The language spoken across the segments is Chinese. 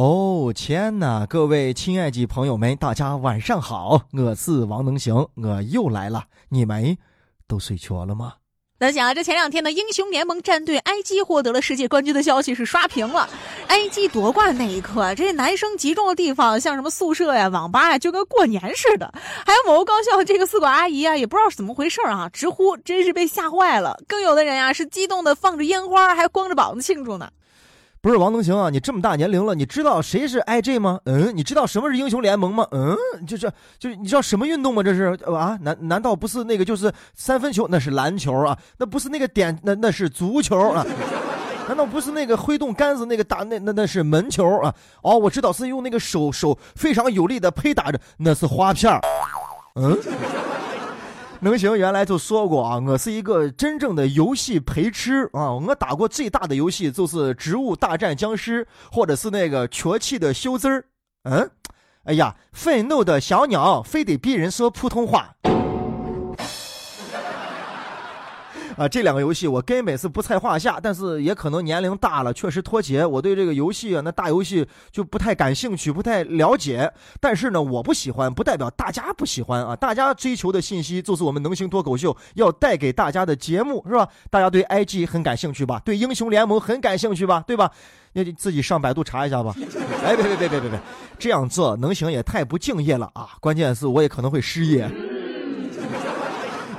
哦天哪！各位亲爱的朋友们，大家晚上好，我是王能行，我又来了。你们都睡着了吗？咱讲啊，这前两天的英雄联盟战队 IG 获得了世界冠军的消息是刷屏了。IG 夺冠那一刻，这男生集中的地方，像什么宿舍呀、网吧呀，就跟过年似的。还有某个高校这个宿管阿姨啊，也不知道是怎么回事啊，直呼真是被吓坏了。更有的人啊，是激动的放着烟花，还光着膀子庆祝呢。不是王能行啊！你这么大年龄了，你知道谁是 IG 吗？嗯，你知道什么是英雄联盟吗？嗯，就是就是你知道什么运动吗？这是啊？难难道不是那个就是三分球？那是篮球啊？那不是那个点？那那是足球啊？难道不是那个挥动杆子那个打那那那是门球啊？哦，我知道是用那个手手非常有力的拍打着，那是花片嗯。能行原来就说过啊，我是一个真正的游戏陪吃啊！我打过最大的游戏就是《植物大战僵尸》，或者是那个缺气的修真儿。嗯，哎呀，愤怒的小鸟非得逼人说普通话。啊，这两个游戏我根本是不在话下，但是也可能年龄大了，确实脱节。我对这个游戏啊，那大游戏就不太感兴趣，不太了解。但是呢，我不喜欢，不代表大家不喜欢啊。大家追求的信息就是我们能行脱口秀要带给大家的节目，是吧？大家对 IG 很感兴趣吧？对英雄联盟很感兴趣吧？对吧？你自己上百度查一下吧。哎，别别别别别别，这样做能行也太不敬业了啊！关键是我也可能会失业。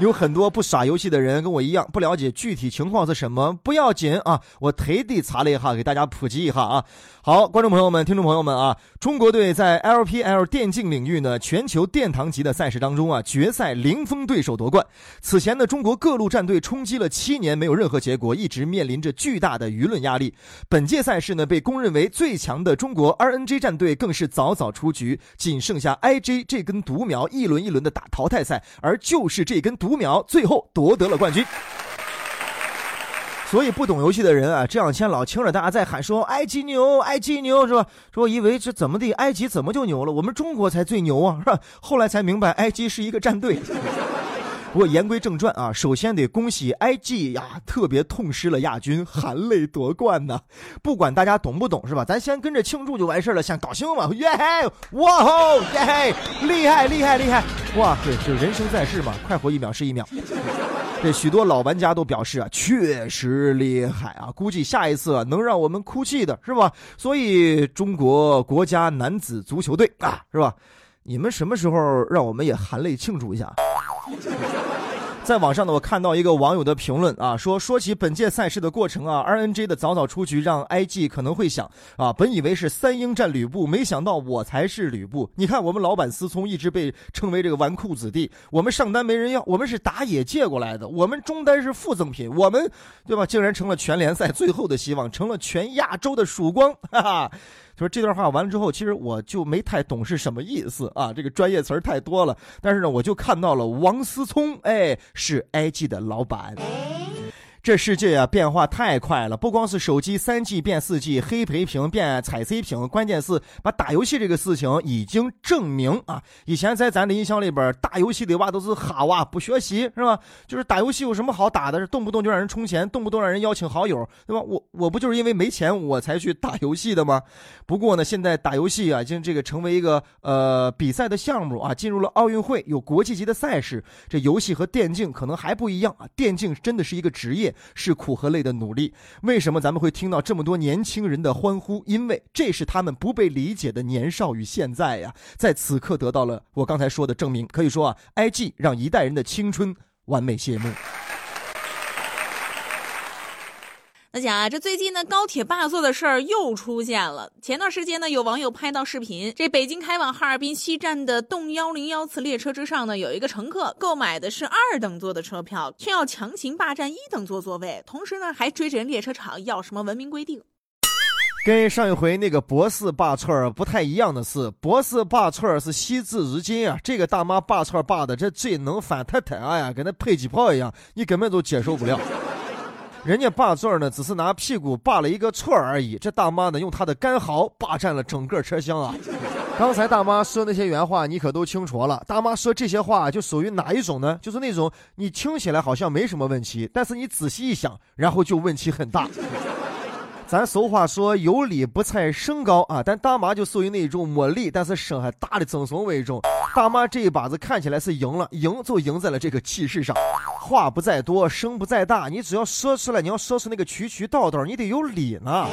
有很多不耍游戏的人跟我一样不了解具体情况是什么，不要紧啊，我特地查了一下，给大家普及一下啊。好，观众朋友们、听众朋友们啊，中国队在 LPL 电竞领域呢全球殿堂级的赛事当中啊，决赛零封对手夺冠。此前呢，中国各路战队冲击了七年没有任何结果，一直面临着巨大的舆论压力。本届赛事呢，被公认为最强的中国 RNG 战队更是早早出局，仅剩下 IG 这根独苗，一轮一轮的打淘汰赛，而就是这根独五秒，最后夺得了冠军。所以不懂游戏的人啊，这两天老听着大家在喊说埃及牛，埃及牛是吧？说以为这怎么的，埃及怎么就牛了？我们中国才最牛啊，是吧？后来才明白，埃及是一个战队。不过言归正传啊，首先得恭喜 IG 呀，特别痛失了亚军，含泪夺冠呢。不管大家懂不懂是吧？咱先跟着庆祝就完事了，先高兴嘛，耶嘿，哇吼，耶嘿，厉害厉害厉害！哇，对，就人生在世嘛，快活一秒是一秒。这许多老玩家都表示啊，确实厉害啊！估计下一次能让我们哭泣的是吧？所以中国国家男子足球队啊，是吧？你们什么时候让我们也含泪庆祝一下？在网上呢，我看到一个网友的评论啊，说说起本届赛事的过程啊，RNG 的早早出局让 IG 可能会想啊，本以为是三英战吕布，没想到我才是吕布。你看我们老板思聪一直被称为这个纨绔子弟，我们上单没人要，我们是打野借过来的，我们中单是附赠品，我们对吧，竟然成了全联赛最后的希望，成了全亚洲的曙光，哈哈。说这段话完了之后，其实我就没太懂是什么意思啊，这个专业词儿太多了。但是呢，我就看到了王思聪，哎，是 IG 的老板。这世界啊，变化太快了，不光是手机三 G 变四 G，黑屏变彩 C 屏，关键是把打游戏这个事情已经证明啊。以前在咱的印象里边，打游戏的娃都是哈娃，不学习是吧？就是打游戏有什么好打的？动不动就让人充钱，动不动让人邀请好友，对吧？我我不就是因为没钱我才去打游戏的吗？不过呢，现在打游戏啊，已经这个成为一个呃比赛的项目啊，进入了奥运会，有国际级的赛事。这游戏和电竞可能还不一样啊，电竞真的是一个职业。是苦和累的努力。为什么咱们会听到这么多年轻人的欢呼？因为这是他们不被理解的年少与现在呀，在此刻得到了我刚才说的证明。可以说啊，IG 让一代人的青春完美谢幕。那讲啊，这最近呢，高铁霸座的事儿又出现了。前段时间呢，有网友拍到视频，这北京开往哈尔滨西站的动幺零幺次列车之上呢，有一个乘客购买的是二等座的车票，却要强行霸占一等座座位，同时呢，还追着人列车长要什么文明规定。跟上一回那个博士霸串不太一样的是，博士霸串是惜字如金啊，这个大妈霸串霸的这嘴能翻太太呀，跟那迫击炮一样，你根本都接受不了。人家霸座呢，只是拿屁股霸了一个错而已。这大妈呢，用她的干嚎霸占了整个车厢啊！刚才大妈说那些原话，你可都清楚了。大妈说这些话就属于哪一种呢？就是那种你听起来好像没什么问题，但是你仔细一想，然后就问题很大。咱俗话说有理不在声高啊，但大妈就属于那种没理但是声还大的赠送为种。大妈这一把子看起来是赢了，赢就赢在了这个气势上。话不在多，声不在大，你只要说出来，你要说出那个渠渠道道，你得有理呢。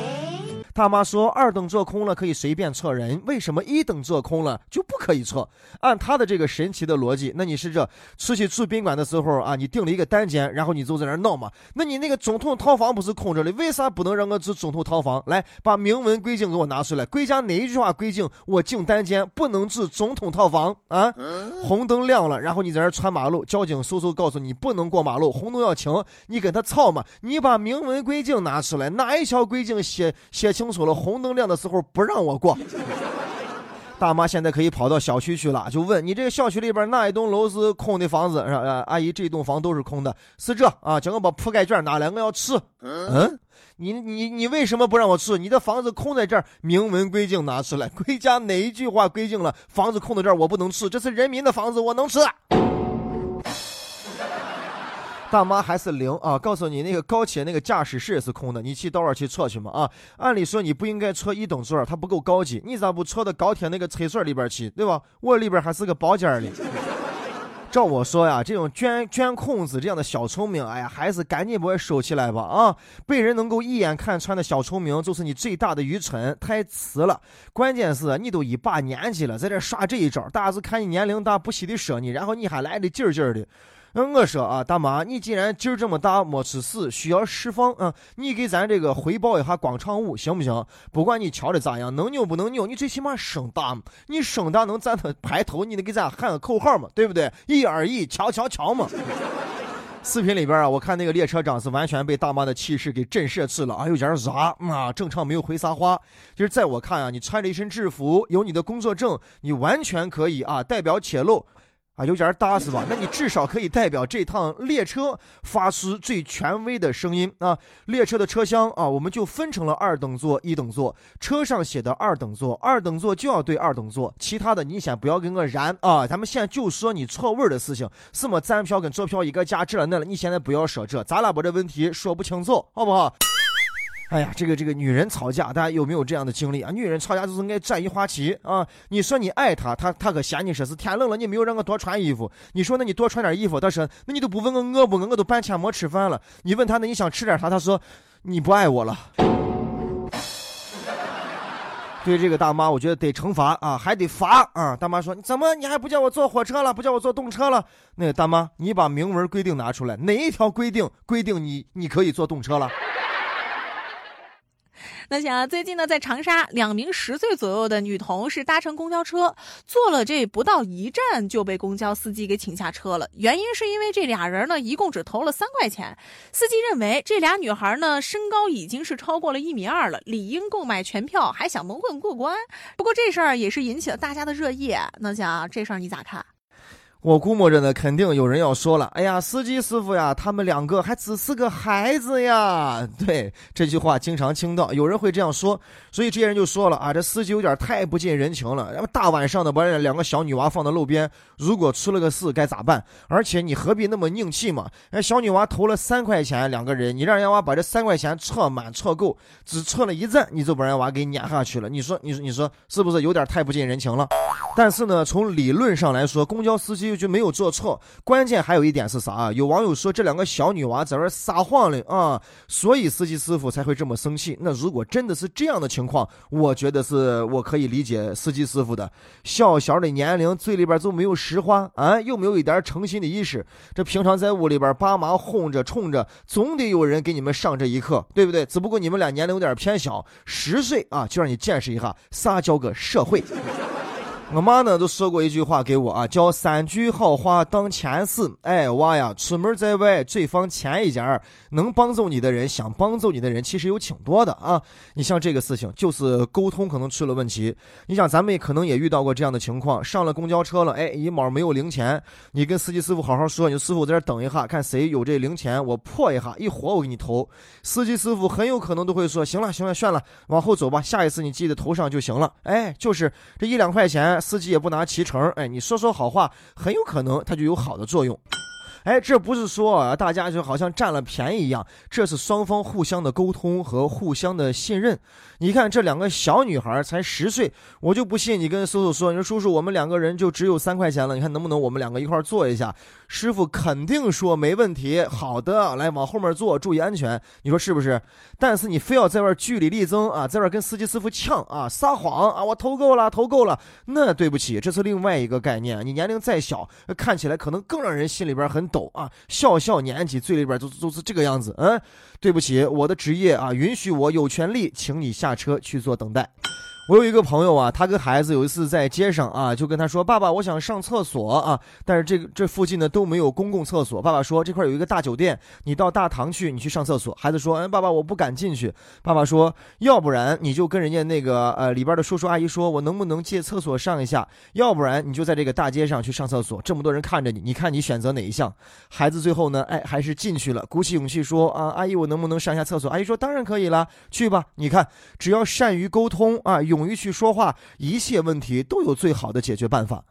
大妈说：“二等座空了可以随便撤人，为什么一等座空了就不可以撤？”按他的这个神奇的逻辑，那你是这出去住宾馆的时候啊，你订了一个单间，然后你就在那闹嘛？那你那个总统套房不是空着的，为啥不能让我住总统套房？来，把明文规定给我拿出来。国家哪一句话规定我进单间不能住总统套房啊？红灯亮了，然后你在那穿马路，交警叔叔告诉你不能过马路，红灯要停，你跟他操嘛？你把明文规定拿出来，哪一条规定写写清？清楚了，红灯亮的时候不让我过。大妈现在可以跑到小区去了，就问你这个小区里边哪一栋楼是空的房子？是吧？阿姨，这栋房都是空的，是这啊？叫我把铺盖卷拿来，我要吃。嗯，你你你为什么不让我吃？你的房子空在这儿，明文规定拿出来。归家哪一句话规定了房子空在这儿我不能吃？这是人民的房子，我能吃。大妈还是零啊！告诉你，那个高铁那个驾驶室也是空的，你去到那儿去坐去嘛啊！按理说你不应该坐一等座，它不够高级，你咋不坐到高铁那个厕所里边去，对吧？我里边还是个包间里。照我说呀，这种钻钻空子这样的小聪明，哎呀，还是赶紧把我收起来吧啊！被人能够一眼看穿的小聪明，就是你最大的愚蠢，太迟了。关键是你都一把年纪了，在这耍这一招，大家是看你年龄大，不惜的说你，然后你还来的劲儿劲儿的。嗯，我说啊，大妈，你既然劲儿这么大，没吃屎，需要释放啊，你给咱这个回报一下广场舞行不行？不管你跳的咋样，能扭不能扭，你最起码声大嘛。你声大能站他排头，你得给咱喊个口号嘛，对不对？一二一，瞧瞧瞧嘛。视频里边啊，我看那个列车长是完全被大妈的气势给震慑住了啊，有点傻啊，正常没有回撒花。就是在我看啊，你穿着一身制服，有你的工作证，你完全可以啊，代表铁路。啊，有点大是吧？那你至少可以代表这趟列车发出最权威的声音啊！列车的车厢啊，我们就分成了二等座、一等座。车上写的二等座，二等座就要对二等座，其他的你先不要跟我燃啊！咱们现在就说你错位的事情，什么站票跟坐票一个价这了那了，你现在不要说这，咱俩把这问题说不清楚，好不好？哎呀，这个这个女人吵架，大家有没有这样的经历啊？女人吵架就是爱沾一花旗啊！你说你爱她，她她可嫌你说是天冷了，你没有让我多穿衣服。你说那你多穿点衣服，她说那你都不问我饿不饿，我都半天没吃饭了。你问她那你想吃点啥，她说你不爱我了。对这个大妈，我觉得得惩罚啊，还得罚啊！大妈说怎么你还不叫我坐火车了，不叫我坐动车了？那个大妈，你把明文规定拿出来，哪一条规定规定你你可以坐动车了？那想最近呢，在长沙，两名十岁左右的女童是搭乘公交车，坐了这不到一站就被公交司机给请下车了。原因是因为这俩人呢，一共只投了三块钱。司机认为这俩女孩呢，身高已经是超过了一米二了，理应购买全票，还想蒙混过关。不过这事儿也是引起了大家的热议。那想这事儿你咋看？我估摸着呢，肯定有人要说了：“哎呀，司机师傅呀，他们两个还只是个孩子呀。”对这句话经常听到，有人会这样说，所以这些人就说了：“啊，这司机有点太不近人情了。然后大晚上的把两个小女娃放到路边，如果出了个事该咋办？而且你何必那么硬气嘛？哎，小女娃投了三块钱，两个人，你让人娃把这三块钱撤满撤够，只撤了一站，你就把人娃给撵下去了。你说，你说，你说是不是有点太不近人情了？但是呢，从理论上来说，公交司机。就没有做错，关键还有一点是啥啊？有网友说这两个小女娃在这撒谎了啊，所以司机师傅才会这么生气。那如果真的是这样的情况，我觉得是我可以理解司机师傅的。小小的年龄，嘴里边就没有实话啊，又没有一点诚心的意识。这平常在屋里边爸妈哄着冲着，总得有人给你们上这一课，对不对？只不过你们俩年龄有点偏小，十岁啊，就让你见识一下啥叫个社会。我妈呢都说过一句话给我啊，叫三句好话当前事。哎，娃呀，出门在外最放前一件能帮助你的人，想帮助你的人其实有挺多的啊。你像这个事情，就是沟通可能出了问题。你想，咱们可能也遇到过这样的情况，上了公交车了，哎，一毛没有零钱，你跟司机师傅好好说，你说师傅在这等一下，看谁有这零钱，我破一下，一活我给你投。司机师傅很有可能都会说，行了行了，算了，往后走吧，下一次你记得投上就行了。哎，就是这一两块钱。司机也不拿提成，哎，你说说好话，很有可能它就有好的作用。哎，这不是说啊，大家就好像占了便宜一样，这是双方互相的沟通和互相的信任。你看这两个小女孩才十岁，我就不信你跟叔叔说，你说叔叔，我们两个人就只有三块钱了，你看能不能我们两个一块坐一下？师傅肯定说没问题，好的，来往后面坐，注意安全。你说是不是？但是你非要在外据理力争啊，在外跟司机师傅呛啊，撒谎啊，我投够了，投够了。那对不起，这是另外一个概念。你年龄再小，看起来可能更让人心里边很抖啊。小小年纪，嘴里边就就是这个样子。嗯，对不起，我的职业啊，允许我有权利请你下车去做等待。我有一个朋友啊，他跟孩子有一次在街上啊，就跟他说：“爸爸，我想上厕所啊。”但是这个这附近呢都没有公共厕所。爸爸说：“这块有一个大酒店，你到大堂去，你去上厕所。”孩子说：“嗯，爸爸，我不敢进去。”爸爸说：“要不然你就跟人家那个呃里边的叔叔阿姨说，我能不能借厕所上一下？要不然你就在这个大街上去上厕所，这么多人看着你，你看你选择哪一项？”孩子最后呢，哎，还是进去了，鼓起勇气说：“啊，阿姨，我能不能上下厕所？”阿姨说：“当然可以了，去吧。你看，只要善于沟通啊。”勇于去说话，一切问题都有最好的解决办法。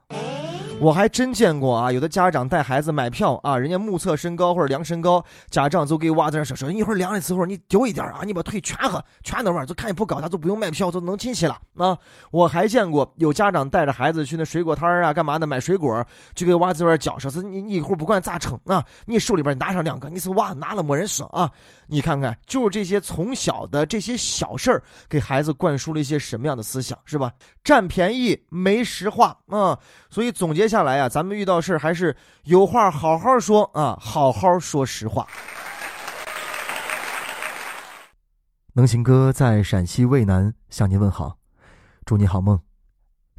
我还真见过啊，有的家长带孩子买票啊，人家目测身高或者量身高，家长就给娃在那说说，一会儿量的时候你丢一点啊，你把腿蜷合蜷那玩就看你不高，他就不用买票就能进去了啊。我还见过有家长带着孩子去那水果摊啊，干嘛的买水果，就给娃在那讲说是你你一会儿不管咋称啊，你手里边拿上两个，你是娃拿了没人说啊。你看看，就是这些从小的这些小事儿，给孩子灌输了一些什么样的思想，是吧？占便宜没实话啊。所以总结接下来啊，咱们遇到事还是有话好好说啊，好好说实话。能行哥在陕西渭南向您问好，祝你好梦。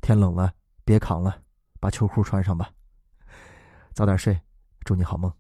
天冷了，别扛了，把秋裤穿上吧。早点睡，祝你好梦。